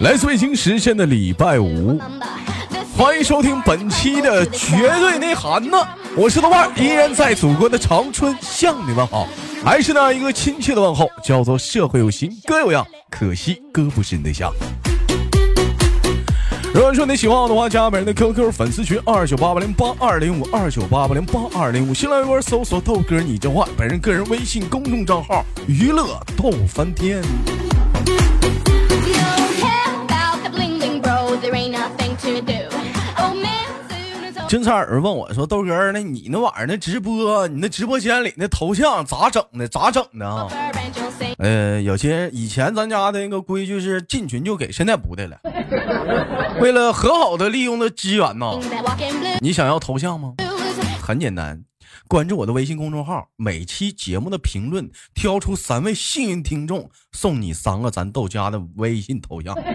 来自北京时间的礼拜五，欢迎收听本期的绝对内涵呢。我是豆瓣，依然在祖国的长春向你们好，还是那一个亲切的问候，叫做社会有型哥有样，可惜哥不是你对象。如果说你喜欢我的话，加本人的 QQ 粉丝群二九八八零八二零五二九八八零八二零五，新浪微博搜索豆哥你真坏，本人个人微信公众账号娱乐豆翻天。金灿儿问我说：“豆哥，那你那晚上那直播，你那直播间里那头像咋整的？咋整的啊？”呃，有些以前咱家的那个规矩是进群就给，现在不的了。为了很好的利用的资源呢，你想要头像吗？很简单，关注我的微信公众号，每期节目的评论挑出三位幸运听众，送你三个咱豆家的微信头像。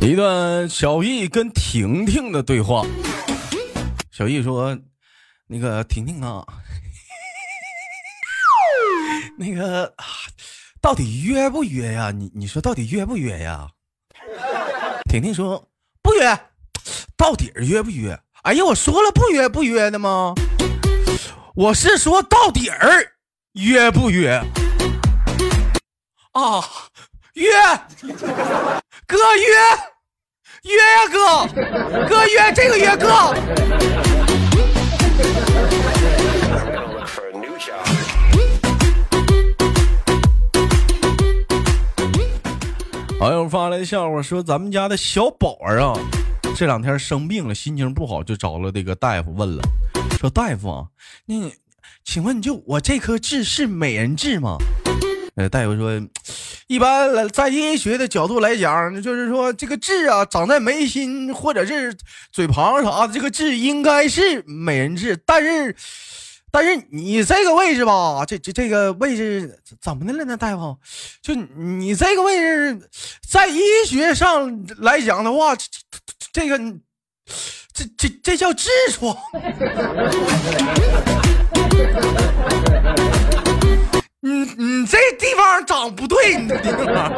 一段小易跟婷婷的对话。小易说：“那个婷婷啊，那个到底约不约呀？你你说到底约不约呀？” 婷婷说：“不约，到底约不约？哎呀，我说了不约不约的吗？我是说到底儿约不约啊？约，哥约。”约呀，哥，哥约这个约哥。网友发来笑话说：“咱们家的小宝儿啊，这两天生病了，心情不好，就找了这个大夫问了，说大夫啊，那请问就我这颗痣是美人痣吗？”呃，大夫说。一般来，在医学的角度来讲，就是说这个痣啊，长在眉心或者是嘴旁啥的，这个痣应该是美人痣。但是，但是你这个位置吧，这这这个位置怎么的了呢？大夫，就你这个位置，在医学上来讲的话，这这个这这这叫痔疮。你你这地方长不对，你这地方。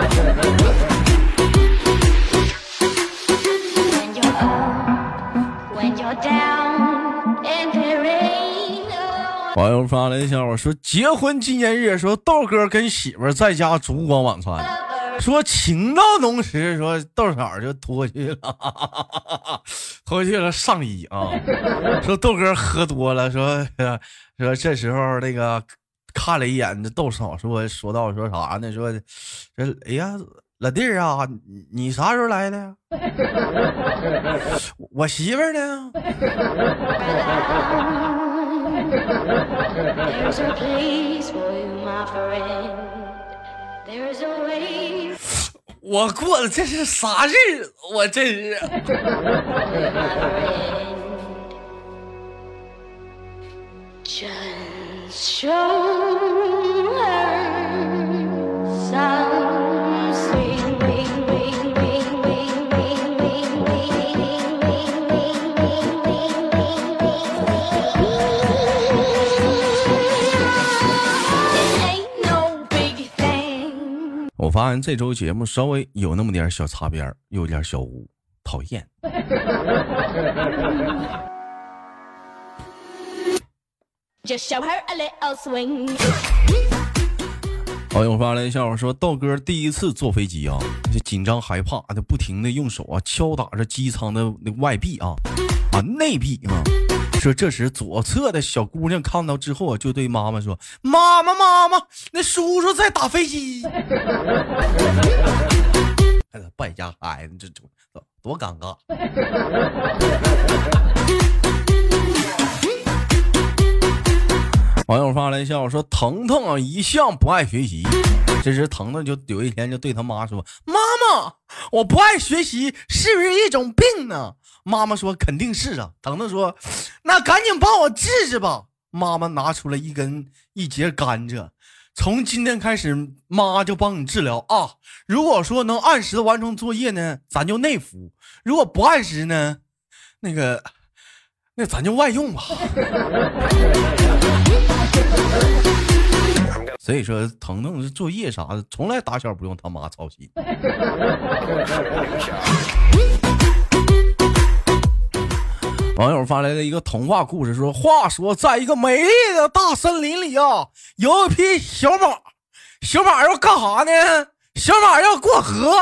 网友发来笑话说：结婚纪念日，说豆哥跟媳妇在家烛光晚餐，说情到浓时，说豆嫂就脱去了，脱去了上衣啊，说豆哥喝多了，说 说这时候那个。看了一眼这豆嫂，说说到说啥呢？说这哎呀，老弟儿啊，你啥时候来的？我媳妇呢儿呢？我过的这是啥日子？我这是。我发现这周节目稍微有那么点小擦边，有点小污，讨厌。网友发来笑话说：“道哥第一次坐飞机啊，就紧张害怕的，不停的用手啊敲打着机舱的那外壁啊啊内壁啊。说这时左侧的小姑娘看到之后啊，就对妈妈说：‘妈妈妈妈，那叔叔在打飞机。’哎，败家孩子，这这多尴尬。”网友发来笑说：“腾腾啊，一向不爱学习。这时，腾腾就有一天就对他妈说：‘妈我不爱学习，是不是一种病呢？’妈妈说：‘肯定是啊。’腾腾说：‘那赶紧帮我治治吧。’妈妈拿出了一根一节甘蔗，从今天开始，妈就帮你治疗啊。如果说能按时完成作业呢，咱就内服；如果不按时呢，那个，那咱就外用吧。所以说，腾腾是作业啥的，从来打小不用他妈操心。网友发来了一个童话故事，说：话说，在一个美丽的大森林里啊，有一匹小马，小马要干啥呢？小马要过河。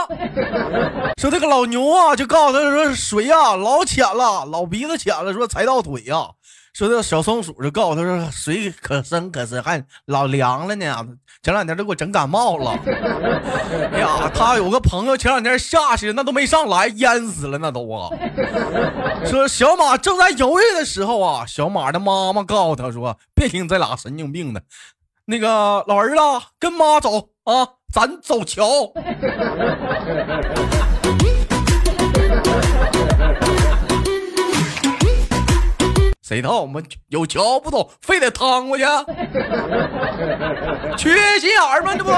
说这个老牛啊，就告诉他说：水呀老浅了，老鼻子浅了，说踩到腿呀。说这小松鼠就告诉他说：水可深可深，还老凉了呢。前两天都给我整感冒了。哎呀，他有个朋友前两天下去，那都没上来，淹死了那都啊。说小马正在犹豫的时候啊，小马的妈妈告诉他说：“别听这俩神经病的，那个老儿子跟妈走啊，咱走桥。”谁道我们有桥不走，非得趟过去？缺心眼儿吗？这不？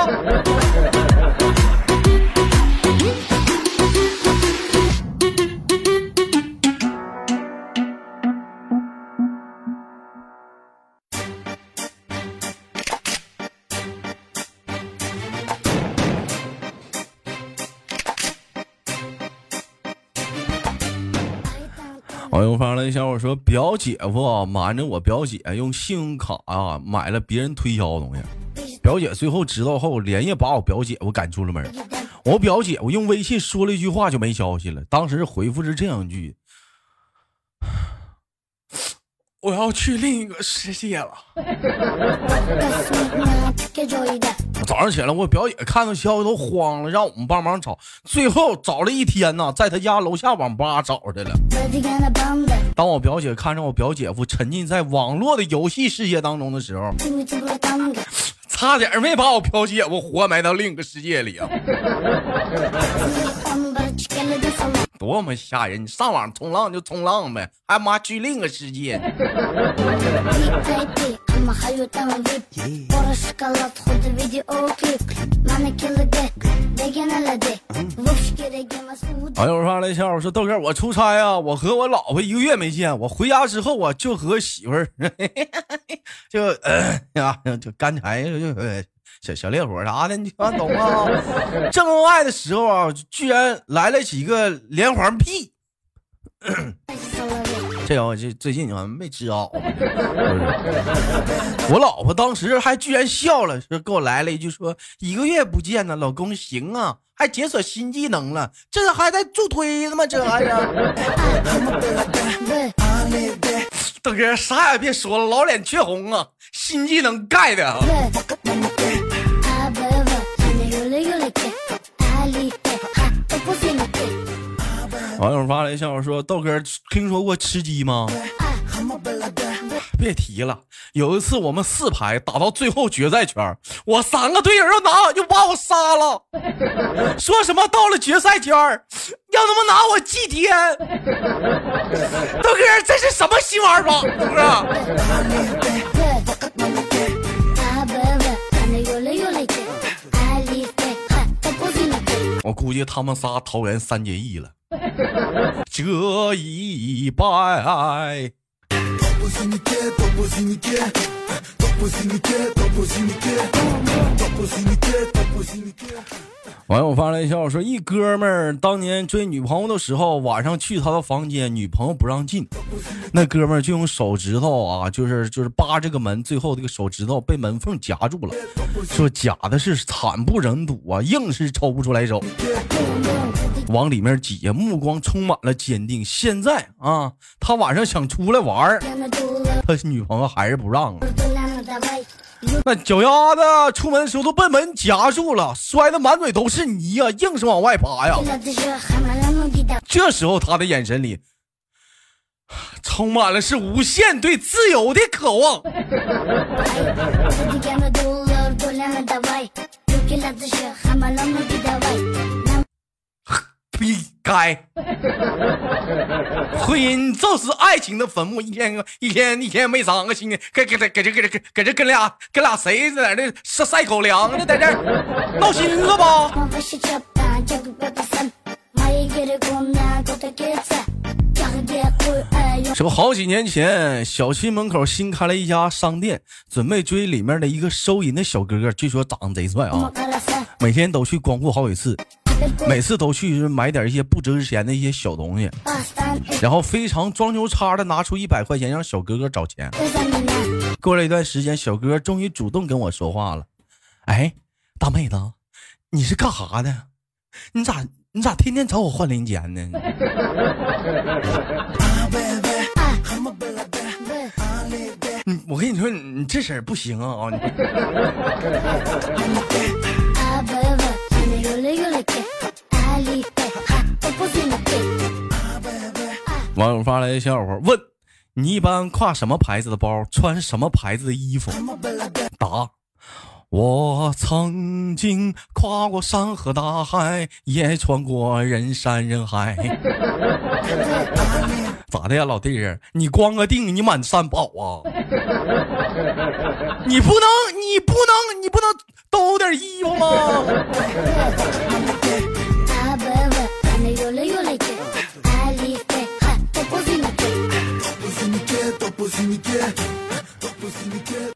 网友发来小伙说：“表姐夫瞒着我表姐用信用卡啊买了别人推销的东西，表姐最后知道后连夜把我表姐夫赶出了门。我表姐夫用微信说了一句话就没消息了，当时回复是这样一句：我要去另一个世界了。早上起来，我表姐看到消息都慌了，让我们帮忙找，最后找了一天呢，在他家楼下网吧找着了。当我表姐看着我表姐夫沉浸在网络的游戏世界当中的时候，差点没把我飘姐我活埋到另一个世界里啊！多么吓人！你上网冲浪就冲浪呗，还妈去另一个世界。网友发来笑我说豆哥，我出差啊，我和我老婆一个月没见，我回家之后啊，就和媳妇儿 就呃 呀，就干柴就小小烈火啥的，你懂吗？正恩爱的时候啊，居然来了几个连环屁。这我这最近好像没吃好。我老婆当时还居然笑了，说给我来了一句说一个月不见呢，老公行啊，还解锁新技能了，这还在助推呢吗？这玩意儿。大哥啥也别说了，老脸却红啊，新技能盖的网友发来笑话说：“豆哥，听说过吃鸡吗？别提了。有一次我们四排打到最后决赛圈，我三个队友要拿，又把我杀了，说什么到了决赛圈要他妈拿我祭天。豆哥，这是什么新玩法？豆哥。”我估计他们仨桃园三结义了，这一拜。网友发来一笑说：“一哥们儿当年追女朋友的时候，晚上去他的房间，女朋友不让进，那哥们儿就用手指头啊，就是就是扒这个门，最后这个手指头被门缝夹住了，说假的是惨不忍睹啊，硬是抽不出来手，往里面挤，目光充满了坚定。现在啊，他晚上想出来玩他女朋友还是不让啊。”那脚丫子出门的时候都被门夹住了，摔的满嘴都是泥呀，硬是往外爬呀。这时候他的眼神里充满了是无限对自由的渴望。逼该。婚姻就是爱情的坟墓，一天一天一天没长个心，给给给给这给这给这跟俩跟俩谁在那晒晒狗粮呢，在这 闹心了吧？说好几年前，小区门口新开了一家商店，准备追里面的一个收银的小哥哥，据说长得贼帅啊，每天都去光顾好几次，每次都去买点一些不值钱的一些小东西，然后非常装牛叉的拿出一百块钱让小哥哥找钱。过了一段时间，小哥终于主动跟我说话了：“哎，大妹子，你是干啥的？你咋你咋天天找我换零钱呢？”嗯，我跟你说，你这事儿不行啊！网友发来的笑话，问你一般挎什么牌子的包，穿什么牌子的衣服？答：我曾经跨过山河大海，也穿过人山人海。咋的呀，老弟儿？你光个腚，你满山跑啊？你不能，你不能，你不能兜点衣服吗？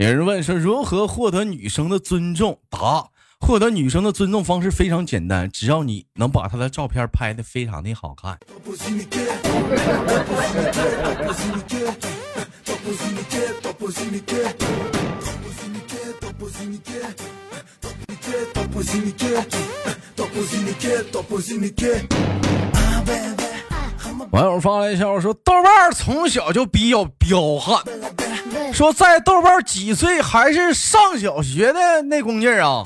有人问说如何获得女生的尊重？答：获得女生的尊重方式非常简单，只要你能把她的照片拍的非常的好看。网友发来消息说，豆瓣从小就比较彪悍，说在豆瓣几岁还是上小学的那功劲儿啊。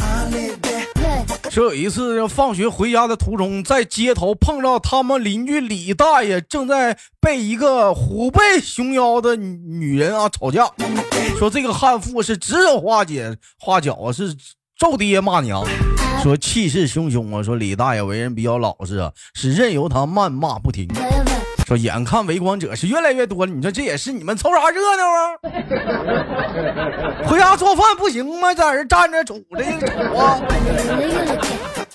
说有一次放学回家的途中，在街头碰到他们邻居李大爷正在被一个虎背熊腰的女人啊吵架，说这个悍妇是指手画脚画脚是揍爹骂娘，说气势汹汹啊，说李大爷为人比较老实啊，是任由他谩骂不停。说眼看围观者是越来越多了，你说这也是你们凑啥热闹啊？回家做饭不行吗？在这站着杵着瞅啊！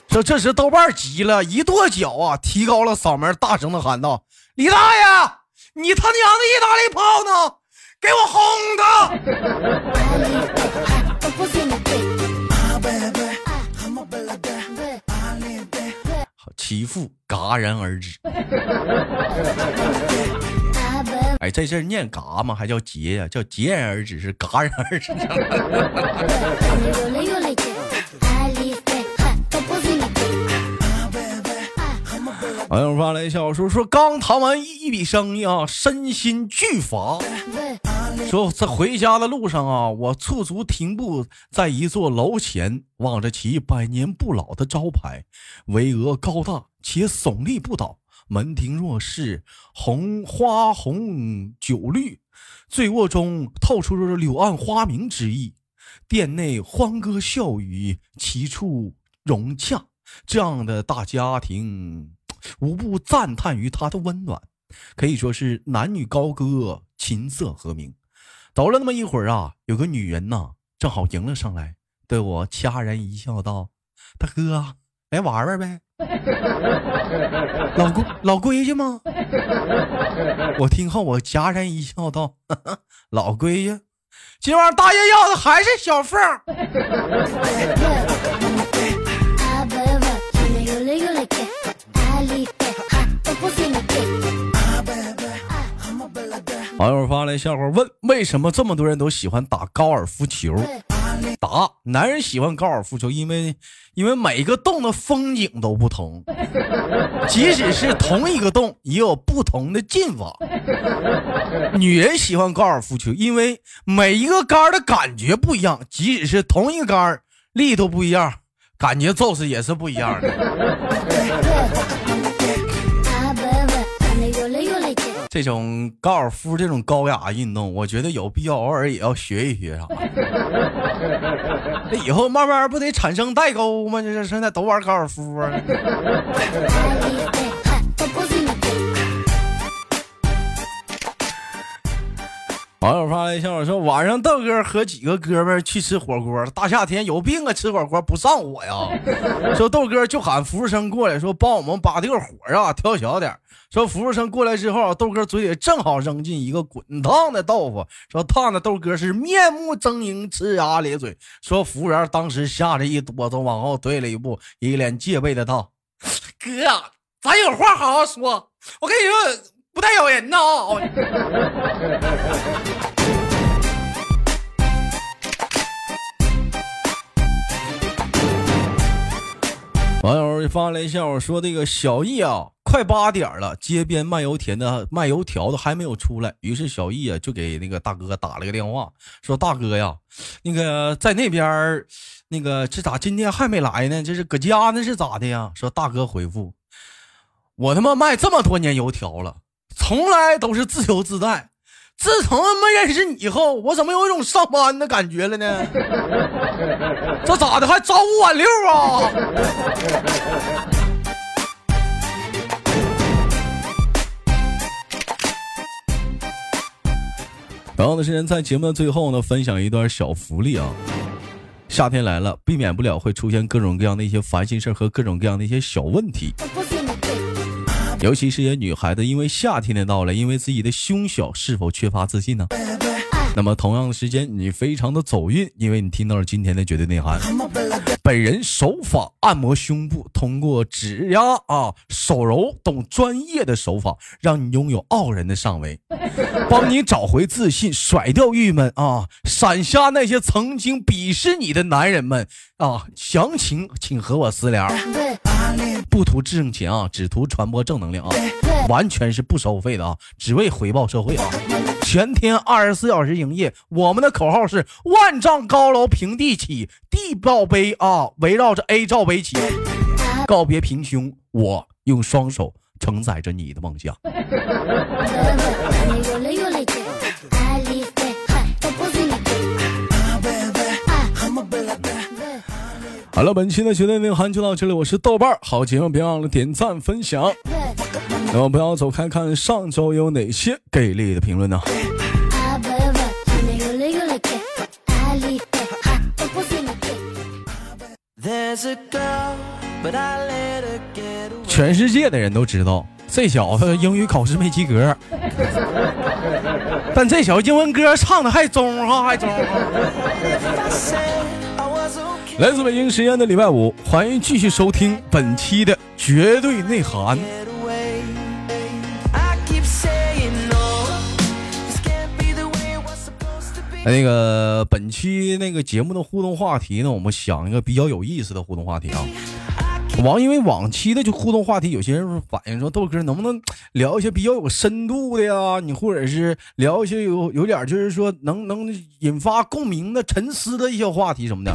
说这时豆瓣急了，一跺脚啊，提高了嗓门，大声的喊道：“李大爷，你他娘的意大利炮呢？给我轰他！”其父戛然而止。哎，这字念嘎吗？还叫截呀？叫截然而止，是戛然而止。网友发来笑说说刚谈完一笔生意啊，身心俱乏。说在回家的路上啊，我驻足停步在一座楼前，望着其百年不老的招牌，巍峨高大且耸立不倒。门庭若市，红花红酒绿，醉卧中透出柳暗花明之意。店内欢歌笑语，其处融洽。这样的大家庭。无不赞叹于他的温暖，可以说是男女高歌，琴瑟和鸣。走了那么一会儿啊，有个女人呐，正好迎了上来，对我掐然一笑，道：“大哥，来玩玩呗。”老规老规矩吗？我听后我戛然一笑，道：“ 老规矩，今晚大爷要的还是小凤。”网友发来笑话问：为什么这么多人都喜欢打高尔夫球？答：男人喜欢高尔夫球，因为因为每个洞的风景都不同，即使是同一个洞，也有不同的进法。女人喜欢高尔夫球，因为每一个杆的感觉不一样，即使是同一个杆，力度不一样，感觉就是也是不一样的。这种高尔夫这种高雅运动，我觉得有必要偶尔也要学一学啥。那以后慢慢不得产生代沟吗？这这现在都玩高尔夫啊。网友发来消息说，晚上豆哥和几个哥们去吃火锅，大夏天有病啊，吃火锅不上火呀？说豆哥就喊服务生过来，说帮我们把这个火啊调小点。说服务生过来之后，豆哥嘴里正好扔进一个滚烫的豆腐，说烫的豆哥是面目狰狞，呲牙咧嘴。说服务员当时吓得一哆嗦，往后退了一步，一脸戒备的道：“哥，咱有话好好说，我跟你说。”不带咬人的啊！网友发来一下，我说这个小易啊，快八点了，街边卖油田的卖油条的还没有出来，于是小易啊就给那个大哥打了个电话，说大哥呀，那个在那边那个这咋今天还没来呢？这是搁家呢是咋的呀？说大哥回复，我他妈卖这么多年油条了。从来都是自由自在，自从他妈认识你以后，我怎么有一种上班的感觉了呢？这咋的还早五晚六啊？同样的时间，在节目的最后呢，分享一段小福利啊！夏天来了，避免不了会出现各种各样的一些烦心事和各种各样的一些小问题。尤其是些女孩子，因为夏天的到来，因为自己的胸小，是否缺乏自信呢？那么同样的时间，你非常的走运，因为你听到了今天的绝对内涵。本人手法按摩胸部，通过指压啊、手揉等专业的手法，让你拥有傲人的上围，帮你找回自信，甩掉郁闷啊，闪瞎那些曾经鄙视你的男人们啊！详情请和我私聊。不图挣钱啊，只图传播正能量啊，完全是不收费的啊，只为回报社会啊！全天二十四小时营业，我们的口号是万丈高楼平地起，地罩杯啊，围绕着 A 罩杯起，告别平胸，我用双手承载着你的梦想。好了，本期的绝对内涵就到这里，我是豆瓣儿，好节目别忘了点赞分享，那么不要走开，看上周有哪些给力的评论呢？全世界的人都知道这小子英语考试没及格，但这小子英文歌唱的还中哈，还中。来自北京时间的礼拜五，欢迎继续收听本期的绝对内涵。那个本期那个节目的互动话题呢，我们想一个比较有意思的互动话题啊。往因为往期的就互动话题，有些人反映说豆哥能不能聊一些比较有深度的呀？你或者是聊一些有有点就是说能能引发共鸣的沉思的一些话题什么的。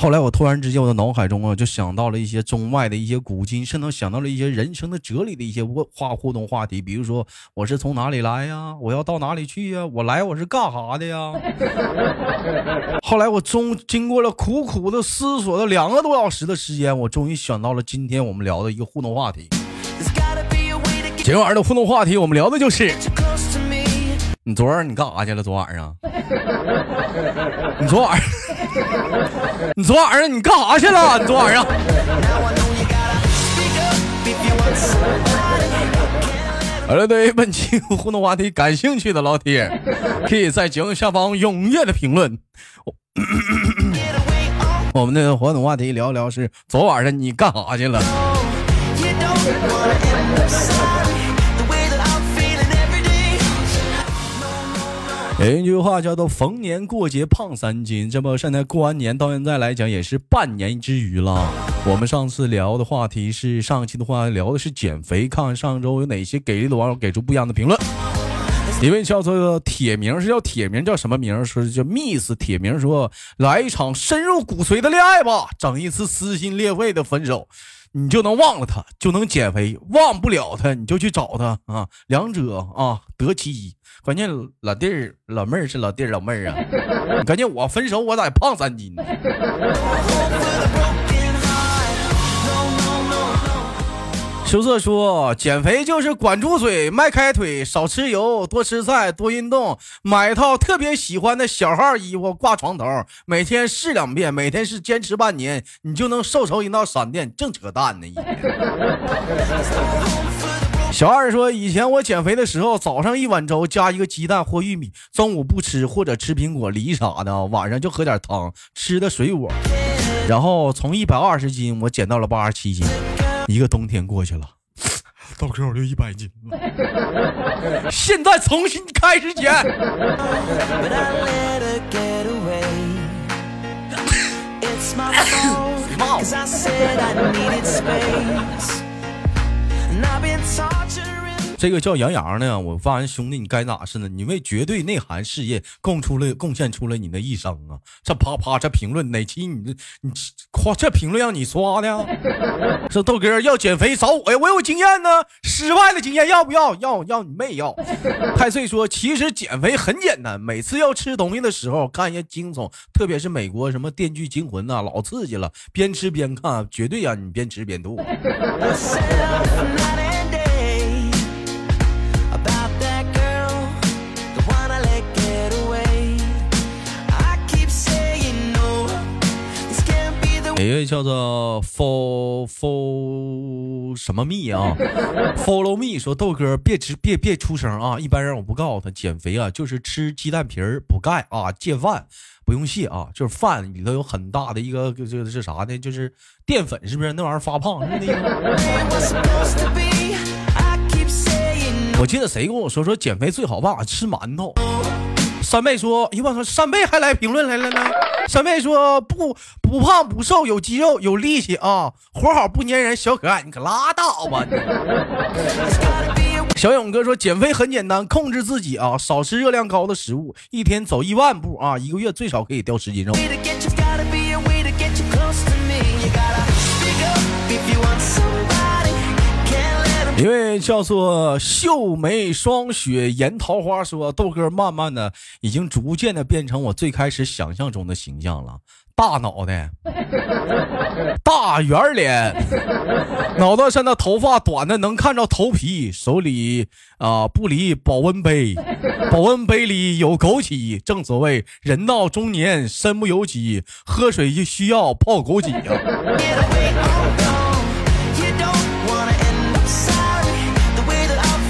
后来我突然之间，我的脑海中啊，就想到了一些中外的一些古今，甚至想到了一些人生的哲理的一些问话互动话题，比如说我是从哪里来呀？我要到哪里去呀？我来我是干啥的呀？后来我终经过了苦苦的思索了两个多小时的时间，我终于想到了今天我们聊的一个互动话题。今晚的互动话题，我们聊的就是你昨晚你干啥去了？昨晚上？你昨晚上？你昨晚上你干啥去了？你昨晚上。好了，对于本期互动话题感兴趣的老铁，可以在节目下方踊跃的评论。我们的互动话题聊聊是昨晚上你干啥去了？有一句话叫做“逢年过节胖三斤”，这不现在过完年到现在来讲也是半年之余了。我们上次聊的话题是上期的话聊的是减肥，看看上周有哪些给力的网友给出不一样的评论。一位叫做铁名是叫铁名叫什么名？说叫 Miss 铁名说来一场深入骨髓的恋爱吧，整一次撕心裂肺的分手。你就能忘了他，就能减肥。忘不了他，你就去找他啊！两者啊，得其一。关键老弟儿、老妹儿是老弟儿、老妹儿啊！关键我分手，我咋胖三斤？呢？”羞涩说：“减肥就是管住嘴，迈开腿，少吃油，多吃菜，多运动，买一套特别喜欢的小号衣服挂床头，每天试两遍，每天是坚持半年，你就能瘦成一道闪电。”正扯淡呢！小二说：“以前我减肥的时候，早上一碗粥加一个鸡蛋或玉米，中午不吃或者吃苹果、梨啥的，晚上就喝点汤，吃的水果。然后从一百二十斤，我减到了八十七斤。”一个冬天过去了，到这我就一百斤了。现在重新开始减。这个叫杨洋的，我发现兄弟，你该咋是呢？你为绝对内涵事业贡出了贡献出了你的一生啊！这啪啪这评论哪期你这你夸这评论让你刷的？说豆哥要减肥找我呀，我有经验呢，失败的经验要不要？要要你妹要！太岁说，其实减肥很简单，每次要吃东西的时候看一下惊悚，特别是美国什么《电锯惊魂》呐，老刺激了，边吃边看，绝对让你边吃边吐。一位叫做 for for 什么蜜啊？Follow me 说豆哥别吃别别出声啊！一般人我不告诉他减肥啊，就是吃鸡蛋皮儿补钙啊，戒饭不用谢啊，就是饭里头有很大的一个这这是啥呢？就是淀粉是不是？那玩意儿发胖？我记得谁跟我说说减肥最好办法吃馒头。三妹说：“哎呦我操，三妹还来评论来了呢。”三妹说：“不不胖不瘦，有肌肉有力气啊，活好不粘人，小可爱，你可拉倒吧你。”小勇哥说：“减肥很简单，控制自己啊，少吃热量高的食物，一天走一万步啊，一个月最少可以掉十斤肉。”一位叫做秀眉霜雪颜桃花说：“豆哥，慢慢的已经逐渐的变成我最开始想象中的形象了，大脑袋，大圆脸，脑袋上的头发短的能看着头皮，手里啊不离保温杯，保温杯里有枸杞。正所谓人到中年身不由己，喝水就需要泡枸杞呀。”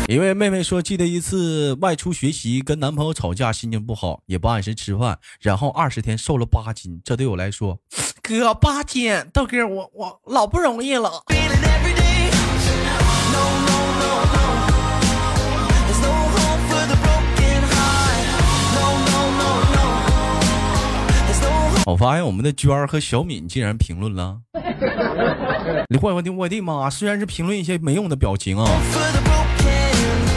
一位妹妹说：“记得一次外出学习，跟男朋友吵架，心情不好，也不按时吃饭，然后二十天瘦了八斤。这对我来说，哥八斤，豆哥我我老不容易了。”我发现我们的娟儿和小敏竟然评论了。你我的我的妈！虽然是评论一些没用的表情啊。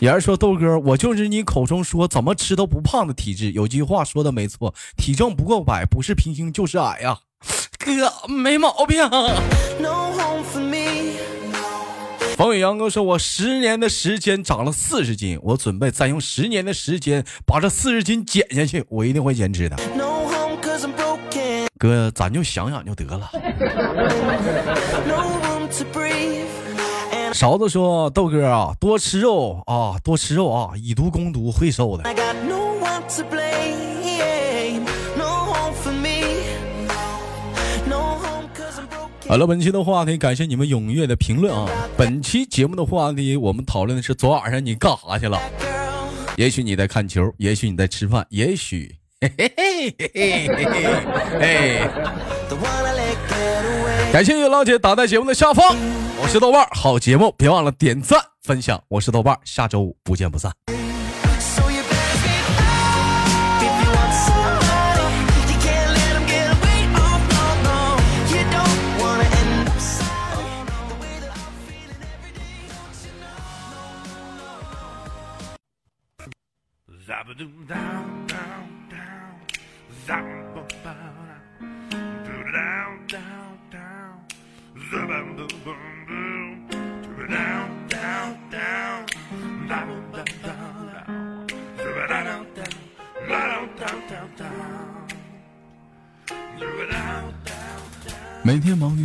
言儿说：“豆哥，我就是你口中说怎么吃都不胖的体质。有句话说的没错，体重不过百，不是平胸就是矮呀。哥，没毛病。”冯宇阳哥说：“我十年的时间长了四十斤，我准备再用十年的时间把这四十斤减下去，我一定会坚持的。”哥，咱就想想就得了。勺子说：“豆哥啊，多吃肉啊，多吃肉啊，以毒攻毒会瘦的。”好了，本期的话题，感谢你们踊跃的评论啊！本期节目的话题，我们讨论的是昨晚上你干啥去了？也许你在看球，也许你在吃饭，也许嘿嘿嘿嘿嘿嘿嘿。感谢老姐打在节目的下方。我是豆瓣好节目，别忘了点赞分享。我是豆瓣下周五不见不散。